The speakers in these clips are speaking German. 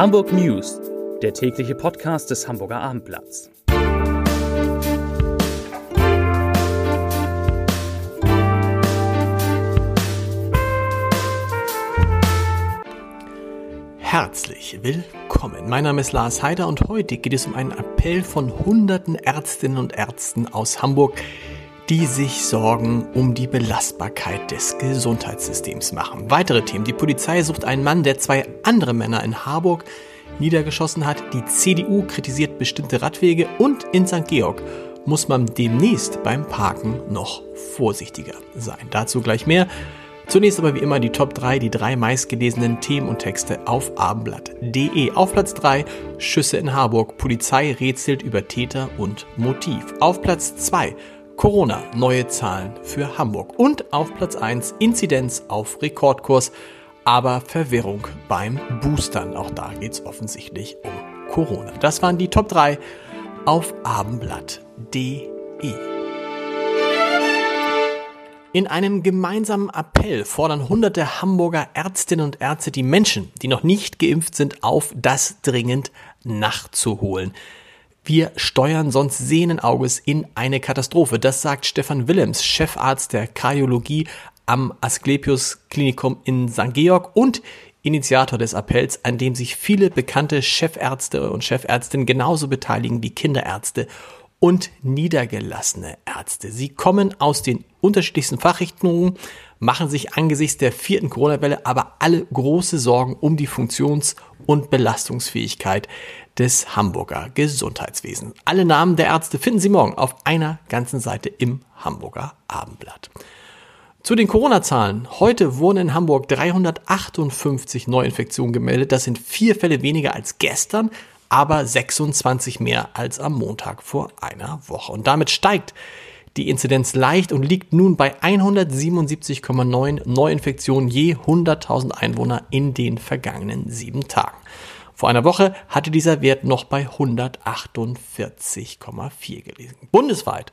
Hamburg News, der tägliche Podcast des Hamburger Abendblatts. Herzlich willkommen. Mein Name ist Lars Heider und heute geht es um einen Appell von hunderten Ärztinnen und Ärzten aus Hamburg, die sich Sorgen um die Belastbarkeit des Gesundheitssystems machen. Weitere Themen. Die Polizei sucht einen Mann, der zwei andere Männer in Harburg niedergeschossen hat. Die CDU kritisiert bestimmte Radwege und in St. Georg muss man demnächst beim Parken noch vorsichtiger sein. Dazu gleich mehr. Zunächst aber wie immer die Top 3, die drei meistgelesenen Themen und Texte auf abendblatt.de. Auf Platz 3 Schüsse in Harburg. Polizei rätselt über Täter und Motiv. Auf Platz 2 Corona, neue Zahlen für Hamburg. Und auf Platz 1 Inzidenz auf Rekordkurs, aber Verwirrung beim Boostern. Auch da geht es offensichtlich um Corona. Das waren die Top 3 auf abendblatt.de. In einem gemeinsamen Appell fordern hunderte Hamburger Ärztinnen und Ärzte die Menschen, die noch nicht geimpft sind, auf, das dringend nachzuholen. Wir steuern sonst sehenden Auges in eine Katastrophe. Das sagt Stefan Willems, Chefarzt der Kardiologie am Asklepios Klinikum in St. Georg und Initiator des Appells, an dem sich viele bekannte Chefärzte und Chefärztinnen genauso beteiligen wie Kinderärzte und niedergelassene Ärzte. Sie kommen aus den unterschiedlichsten Fachrichtungen, machen sich angesichts der vierten Corona-Welle aber alle große Sorgen um die Funktions- und Belastungsfähigkeit des Hamburger Gesundheitswesens. Alle Namen der Ärzte finden Sie morgen auf einer ganzen Seite im Hamburger Abendblatt. Zu den Corona-Zahlen. Heute wurden in Hamburg 358 Neuinfektionen gemeldet. Das sind vier Fälle weniger als gestern, aber 26 mehr als am Montag vor einer Woche. Und damit steigt die Inzidenz leicht und liegt nun bei 177,9 Neuinfektionen je 100.000 Einwohner in den vergangenen sieben Tagen. Vor einer Woche hatte dieser Wert noch bei 148,4 gelegen. Bundesweit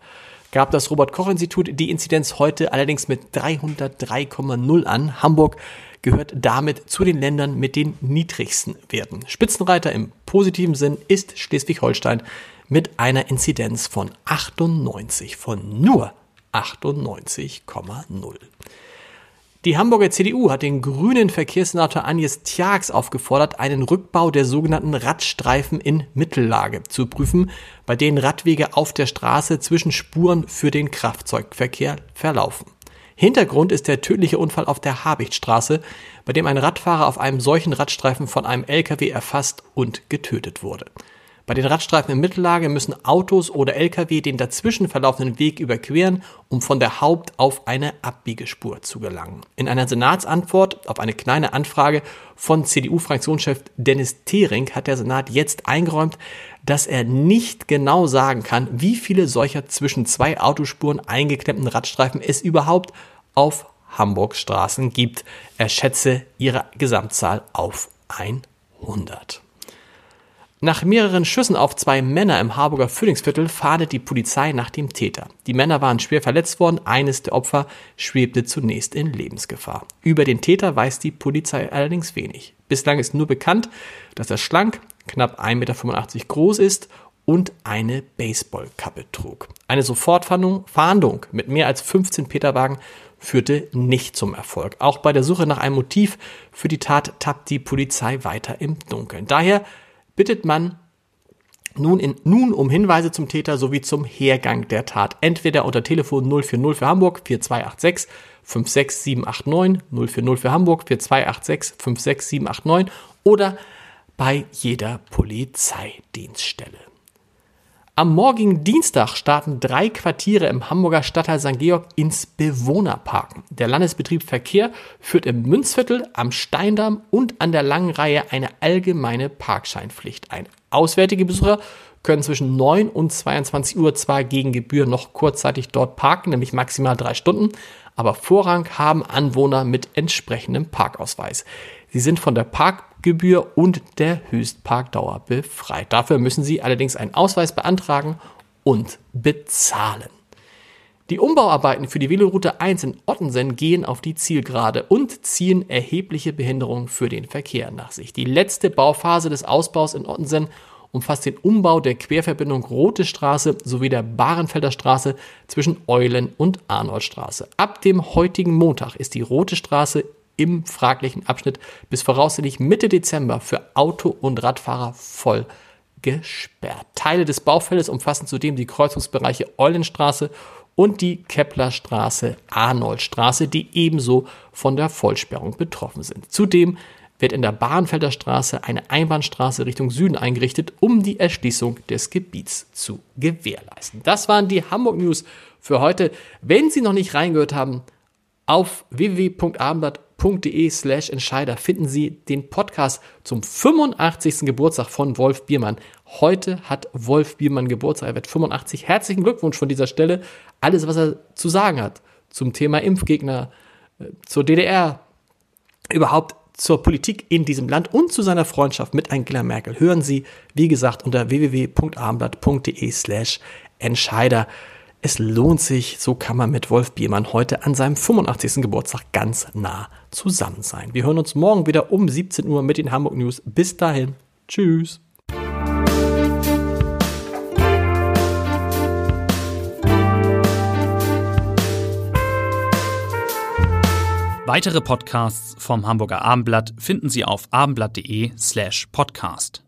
gab das Robert Koch Institut die Inzidenz heute allerdings mit 303,0 an. Hamburg gehört damit zu den Ländern mit den niedrigsten Werten. Spitzenreiter im positiven Sinn ist Schleswig-Holstein mit einer Inzidenz von 98, von nur 98,0. Die Hamburger CDU hat den grünen Verkehrssenator Agnes Tjax aufgefordert, einen Rückbau der sogenannten Radstreifen in Mittellage zu prüfen, bei denen Radwege auf der Straße zwischen Spuren für den Kraftzeugverkehr verlaufen. Hintergrund ist der tödliche Unfall auf der Habichtstraße, bei dem ein Radfahrer auf einem solchen Radstreifen von einem LKW erfasst und getötet wurde. Bei den Radstreifen in Mittellage müssen Autos oder Lkw den dazwischen verlaufenden Weg überqueren, um von der Haupt- auf eine Abbiegespur zu gelangen. In einer Senatsantwort auf eine kleine Anfrage von CDU-Fraktionschef Dennis Thering hat der Senat jetzt eingeräumt, dass er nicht genau sagen kann, wie viele solcher zwischen zwei Autospuren eingeklemmten Radstreifen es überhaupt auf Hamburgs Straßen gibt. Er schätze ihre Gesamtzahl auf 100. Nach mehreren Schüssen auf zwei Männer im Harburger Frühlingsviertel fahndet die Polizei nach dem Täter. Die Männer waren schwer verletzt worden, eines der Opfer schwebte zunächst in Lebensgefahr. Über den Täter weiß die Polizei allerdings wenig. Bislang ist nur bekannt, dass er schlank, knapp 1,85 Meter groß ist und eine Baseballkappe trug. Eine Sofortfahndung Fahndung mit mehr als 15 Peterwagen führte nicht zum Erfolg. Auch bei der Suche nach einem Motiv für die Tat tappt die Polizei weiter im Dunkeln. Daher bittet man nun, in, nun um Hinweise zum Täter sowie zum Hergang der Tat. Entweder unter Telefon 040 für Hamburg 4286 56789 040 für Hamburg 4286 56789 oder bei jeder Polizeidienststelle. Am morgigen Dienstag starten drei Quartiere im Hamburger Stadtteil St. Georg ins Bewohnerparken. Der Landesbetrieb Verkehr führt im Münzviertel, am Steindamm und an der Langen Reihe eine allgemeine Parkscheinpflicht ein. Auswärtige Besucher können zwischen 9 und 22 Uhr zwar gegen Gebühr noch kurzzeitig dort parken, nämlich maximal drei Stunden, aber Vorrang haben Anwohner mit entsprechendem Parkausweis. Sie sind von der Parkgebühr und der Höchstparkdauer befreit. Dafür müssen Sie allerdings einen Ausweis beantragen und bezahlen. Die Umbauarbeiten für die Veloroute 1 in Ottensen gehen auf die Zielgerade und ziehen erhebliche Behinderungen für den Verkehr nach sich. Die letzte Bauphase des Ausbaus in Ottensen umfasst den Umbau der Querverbindung Rote Straße sowie der Bahrenfelder Straße zwischen Eulen und Arnoldstraße. Ab dem heutigen Montag ist die Rote Straße im fraglichen Abschnitt bis voraussichtlich Mitte Dezember für Auto- und Radfahrer voll gesperrt. Teile des Baufeldes umfassen zudem die Kreuzungsbereiche Eulenstraße und die Keplerstraße, Arnoldstraße, die ebenso von der Vollsperrung betroffen sind. Zudem wird in der Bahnfelder Straße eine Einbahnstraße Richtung Süden eingerichtet, um die Erschließung des Gebiets zu gewährleisten. Das waren die Hamburg News für heute. Wenn Sie noch nicht reingehört haben, auf www.abendblatt.de slash Entscheider finden Sie den Podcast zum 85. Geburtstag von Wolf Biermann. Heute hat Wolf Biermann Geburtstag, er wird 85. Herzlichen Glückwunsch von dieser Stelle. Alles, was er zu sagen hat zum Thema Impfgegner, äh, zur DDR, überhaupt zur Politik in diesem Land und zu seiner Freundschaft mit Angela Merkel hören Sie, wie gesagt, unter www.abendblatt.de slash Entscheider. Es lohnt sich, so kann man mit Wolf Biermann heute an seinem 85. Geburtstag ganz nah zusammen sein. Wir hören uns morgen wieder um 17 Uhr mit den Hamburg News. Bis dahin, tschüss. Weitere Podcasts vom Hamburger Abendblatt finden Sie auf abendblatt.de slash podcast.